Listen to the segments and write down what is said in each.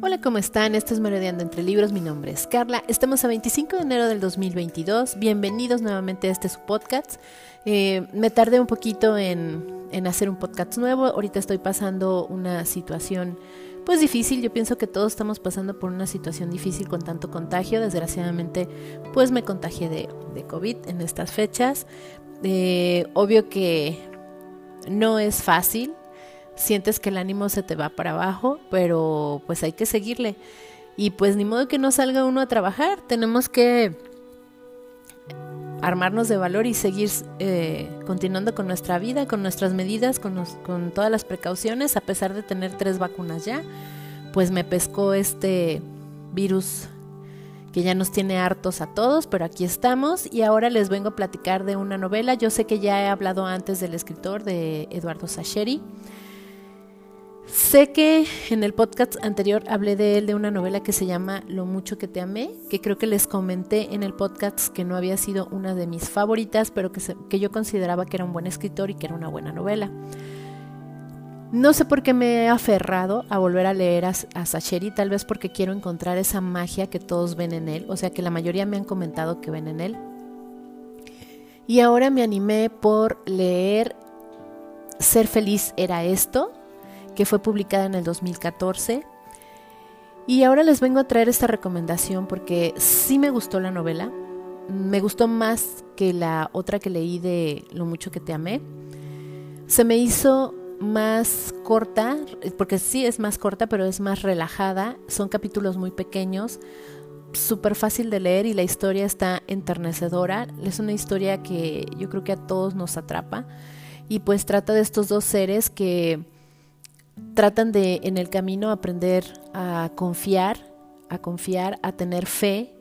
Hola, ¿cómo están? Esto es Merodeando entre Libros. Mi nombre es Carla. Estamos a 25 de enero del 2022. Bienvenidos nuevamente a este su podcast. Eh, me tardé un poquito en, hacer un podcast nuevo. Ahorita estoy pasando una situación pues difícil. Yo pienso que todos estamos pasando por una situación difícil con tanto contagio. Desgraciadamente, pues me contagié de, de COVID en estas fechas. Eh, obvio que no es fácil sientes que el ánimo se te va para abajo, pero pues hay que seguirle. Y pues ni modo que no salga uno a trabajar, tenemos que armarnos de valor y seguir eh, continuando con nuestra vida, con nuestras medidas, con, con todas las precauciones, a pesar de tener tres vacunas ya, pues me pescó este virus que ya nos tiene hartos a todos, pero aquí estamos y ahora les vengo a platicar de una novela. Yo sé que ya he hablado antes del escritor de Eduardo Sacheri. Sé que en el podcast anterior hablé de él de una novela que se llama Lo mucho que te amé, que creo que les comenté en el podcast que no había sido una de mis favoritas, pero que, que yo consideraba que era un buen escritor y que era una buena novela. No sé por qué me he aferrado a volver a leer a, a Sacheri, tal vez porque quiero encontrar esa magia que todos ven en él, o sea que la mayoría me han comentado que ven en él. Y ahora me animé por leer Ser feliz era esto, que fue publicada en el 2014. Y ahora les vengo a traer esta recomendación porque sí me gustó la novela. Me gustó más que la otra que leí de Lo mucho que te amé. Se me hizo más corta, porque sí es más corta, pero es más relajada. Son capítulos muy pequeños, súper fácil de leer y la historia está enternecedora. Es una historia que yo creo que a todos nos atrapa. Y pues trata de estos dos seres que tratan de en el camino aprender a confiar, a confiar, a tener fe,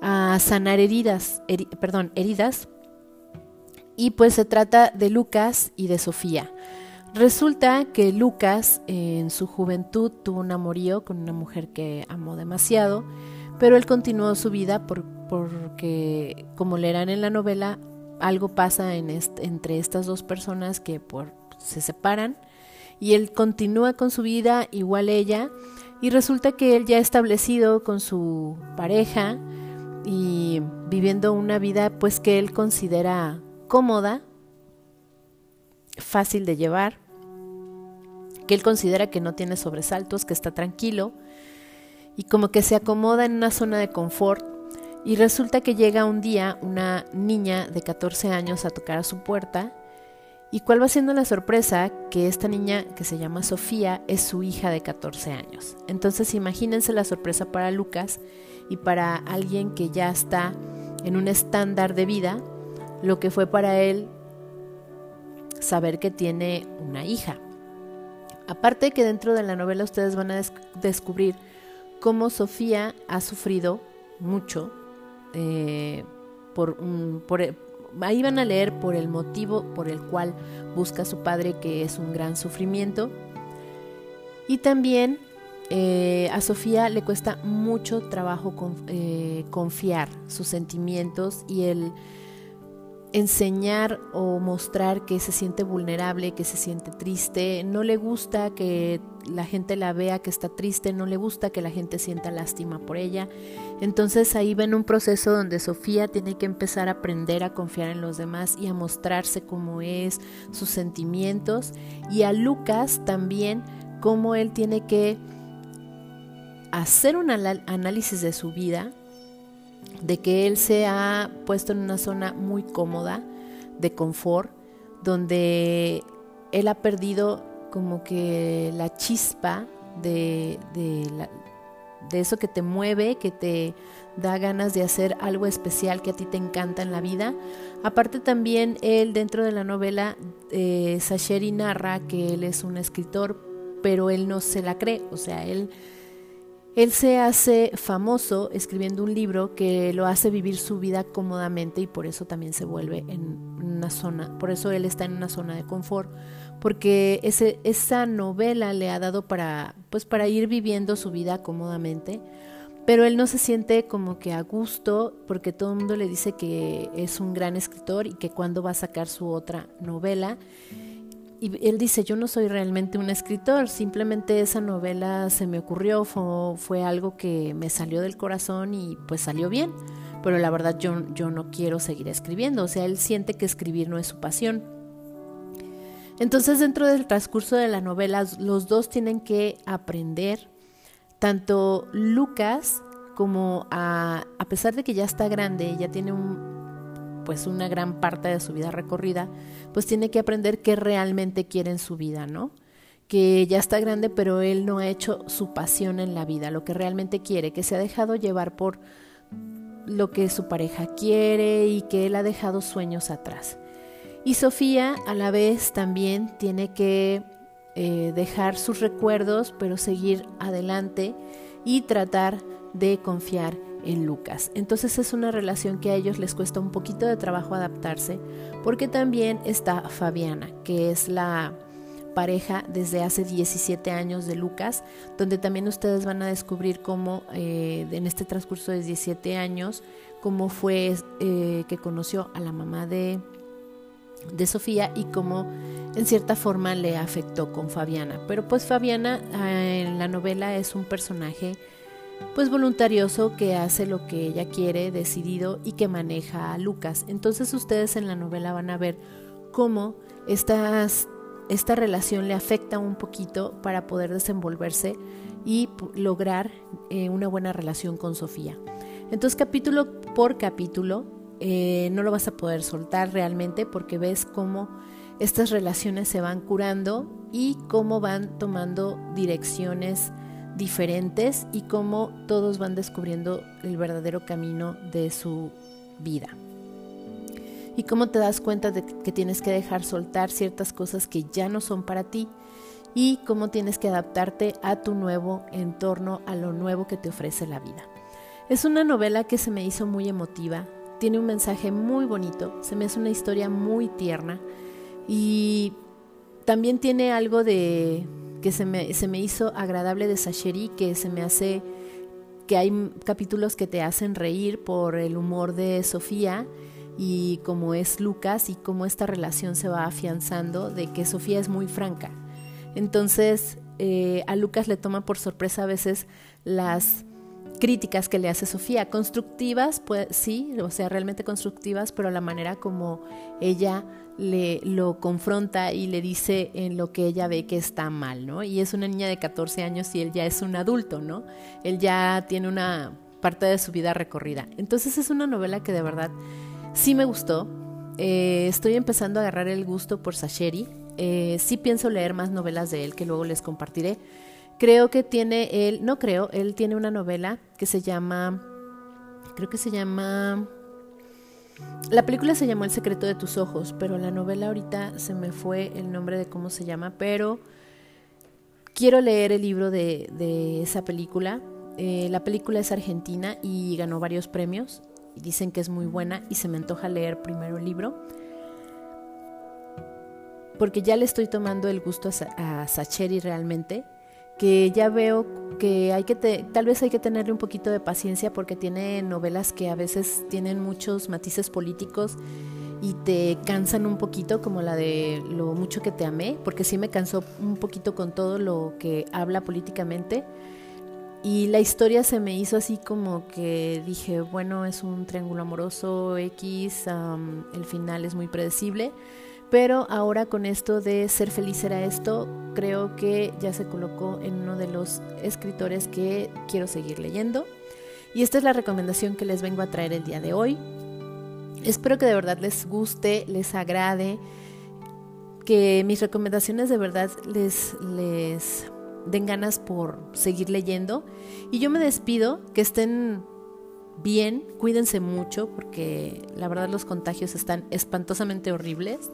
a sanar heridas, perdón, heridas. Y pues se trata de Lucas y de Sofía. Resulta que Lucas en su juventud tuvo un amorío con una mujer que amó demasiado, pero él continuó su vida porque, como leerán en la novela, algo pasa en entre estas dos personas que por, se separan y él continúa con su vida igual ella y resulta que él ya establecido con su pareja y viviendo una vida pues que él considera cómoda, fácil de llevar, que él considera que no tiene sobresaltos, que está tranquilo y como que se acomoda en una zona de confort. Y resulta que llega un día una niña de 14 años a tocar a su puerta ¿Y cuál va siendo la sorpresa? Que esta niña que se llama Sofía es su hija de 14 años. Entonces imagínense la sorpresa para Lucas y para alguien que ya está en un estándar de vida, lo que fue para él saber que tiene una hija. Aparte que dentro de la novela ustedes van a descubrir cómo Sofía ha sufrido mucho eh, por, un, por, ahí van a leer por el motivo por el cual busca a su padre, que es un gran sufrimiento. Y también eh, a Sofía le cuesta mucho trabajo eh, confiar sus sentimientos y el enseñar o mostrar que se siente vulnerable, que se siente triste, no le gusta que la gente la vea que está triste, no le gusta que la gente sienta lástima por ella. Entonces ahí ven un proceso donde Sofía tiene que empezar a aprender a confiar en los demás y a mostrarse como es, sus sentimientos, y a Lucas también cómo él tiene que hacer un análisis de su vida, de que él se ha puesto en una zona muy cómoda, de confort, donde él ha perdido como que la chispa de, de, eso que te mueve, que te da ganas de hacer algo especial que a ti te encanta en la vida. Aparte también él dentro de la novela, eh, Sacheri narra que él es un escritor, pero él no se la cree, o sea, él él se hace famoso escribiendo un libro que lo hace vivir su vida cómodamente y por eso también se vuelve en una zona, por eso él está en una zona de confort, porque ese, esa novela le ha dado para, pues para ir viviendo su vida cómodamente, pero él no se siente como que a gusto porque todo el mundo le dice que es un gran escritor y que cuando va a sacar su otra novela y él dice, yo no soy realmente un escritor, simplemente esa novela se me ocurrió, fue, fue, algo que me salió del corazón y pues salió bien, pero la verdad yo, yo no quiero seguir escribiendo, o sea, él siente que escribir no es su pasión. Entonces dentro del transcurso de la novela los dos tienen que aprender, tanto Lucas como a, a pesar de que ya está grande, ya tiene un, pues una gran parte de su vida recorrida, pues tiene que aprender qué realmente quiere en su vida, ¿no? Que ya está grande, pero él no ha hecho su pasión en la vida, lo que realmente quiere, que se ha dejado llevar por lo que su pareja quiere y que él ha dejado sueños atrás. Y Sofía a la vez también tiene que eh, dejar sus recuerdos, pero seguir adelante y tratar de confiar en Lucas. Entonces es una relación que a ellos les cuesta un poquito de trabajo adaptarse, porque también está Fabiana, que es la pareja desde hace 17 años de Lucas, donde también ustedes van a descubrir cómo eh, en este transcurso de 17 años, cómo fue eh, que conoció a la mamá de, de Sofía y cómo en cierta forma le afectó con Fabiana. Pero pues Fabiana eh, en la novela es un personaje pues voluntarioso que hace lo que ella quiere, decidido y que maneja a Lucas. Entonces ustedes en la novela van a ver cómo esta relación le afecta un poquito para poder desenvolverse y lograr eh, una buena relación con Sofía. Entonces capítulo por capítulo eh, no lo vas a poder soltar realmente porque ves cómo estas relaciones se van curando y cómo van tomando direcciones diferentes y cómo todos van descubriendo el verdadero camino de su vida. Y cómo te das cuenta de que tienes que dejar soltar ciertas cosas que ya no son para ti y cómo tienes que adaptarte a tu nuevo entorno, a lo nuevo que te ofrece la vida. Es una novela que se me hizo muy emotiva, tiene un mensaje muy bonito, se me hace una historia muy tierna y también tiene algo de que se me, se me hizo agradable de Sacheri, que se me hace que hay capítulos que te hacen reír por el humor de Sofía y cómo es Lucas y cómo esta relación se va afianzando de que Sofía es muy franca. Entonces eh, a Lucas le toma por sorpresa a veces las críticas que le hace Sofía, constructivas, pues sí, o sea, realmente constructivas, pero la manera como ella le lo confronta y le dice en lo que ella ve que está mal, ¿no? Y es una niña de 14 años y él ya es un adulto, ¿no? Él ya tiene una parte de su vida recorrida. Entonces es una novela que de verdad sí me gustó. Eh, estoy empezando a agarrar el gusto por Sacheri. Eh, sí pienso leer más novelas de él que luego les compartiré. Creo que tiene él, no creo, él tiene una novela que se llama, creo que se llama la película se llamó El secreto de tus ojos, pero la novela ahorita se me fue el nombre de cómo se llama, pero quiero leer el libro de, esa película. Eh, la película es argentina y ganó varios premios. Dicen que es muy buena y se me antoja leer primero el libro. Porque ya le estoy tomando el gusto a, a Sacheri realmente que ya veo que hay que tal vez hay que tenerle un poquito de paciencia porque tiene novelas que a veces tienen muchos matices políticos y te cansan un poquito como la de lo mucho que te amé, porque sí me cansó un poquito con todo lo que habla políticamente. Y la historia se me hizo así como que dije, bueno, es un triángulo amoroso X, el final es muy predecible pero ahora con esto de ser feliz era esto, creo que ya se colocó en uno de los escritores que quiero seguir leyendo. Y esta es la recomendación que les vengo a traer el día de hoy. Espero que de verdad les guste, les agrade, que mis recomendaciones de verdad les, les den ganas por seguir leyendo. Y yo me despido, que estén bien, cuídense mucho porque la verdad los contagios están espantosamente horribles.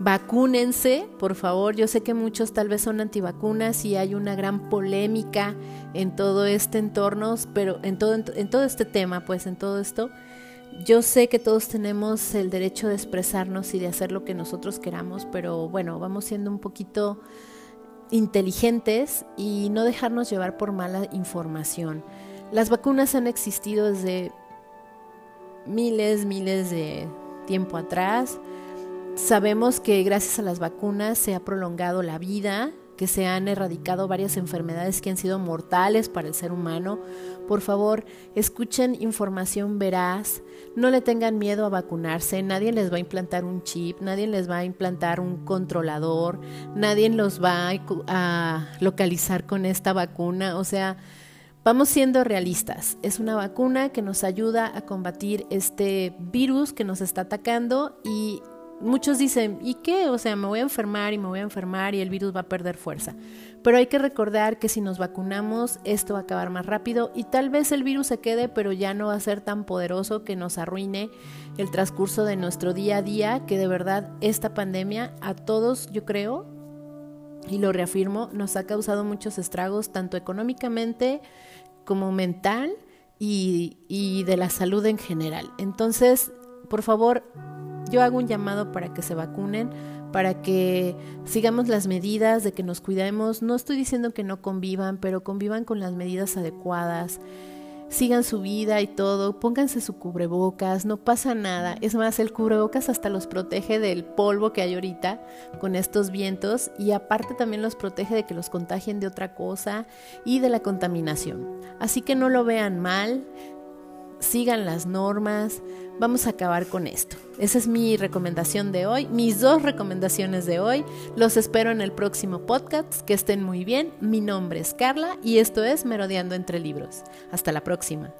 Vacúnense, por favor. Yo sé que muchos tal vez son antivacunas y hay una gran polémica en todo este entorno, pero en todo, en todo este tema, pues en todo esto, yo sé que todos tenemos el derecho de expresarnos y de hacer lo que nosotros queramos, pero bueno, vamos siendo un poquito inteligentes y no dejarnos llevar por mala información. Las vacunas han existido desde miles, miles de tiempo atrás Sabemos que gracias a las vacunas se ha prolongado la vida, que se han erradicado varias enfermedades que han sido mortales para el ser humano. Por favor, escuchen información veraz, no le tengan miedo a vacunarse, nadie les va a implantar un chip, nadie les va a implantar un controlador, nadie los va a localizar con esta vacuna, o sea, Vamos siendo realistas. Es una vacuna que nos ayuda a combatir este virus que nos está atacando y muchos dicen, ¿y qué? O sea, me voy a enfermar y me voy a enfermar y el virus va a perder fuerza. Pero hay que recordar que si nos vacunamos, esto va a acabar más rápido y tal vez el virus se quede, pero ya no va a ser tan poderoso que nos arruine el transcurso de nuestro día a día, que de verdad esta pandemia a todos, yo creo, y lo reafirmo, nos ha causado muchos estragos, tanto económicamente como mental y, y de la salud en general. Entonces, por favor, yo hago un llamado para que se vacunen, para que sigamos las medidas, de que nos cuidemos. No estoy diciendo que no convivan, pero convivan con las medidas adecuadas. Sigan su vida y todo, pónganse su cubrebocas, no pasa nada. Es más, el cubrebocas hasta los protege del polvo que hay ahorita con estos vientos y aparte también los protege de que los contagien de otra cosa y de la contaminación. Así que no lo vean mal, sigan las normas, vamos a acabar con esto. Esa es mi recomendación de hoy, mis dos recomendaciones de hoy. Los espero en el próximo podcast, que estén muy bien. Mi nombre es Carla y esto es Merodeando entre Libros. Hasta la próxima.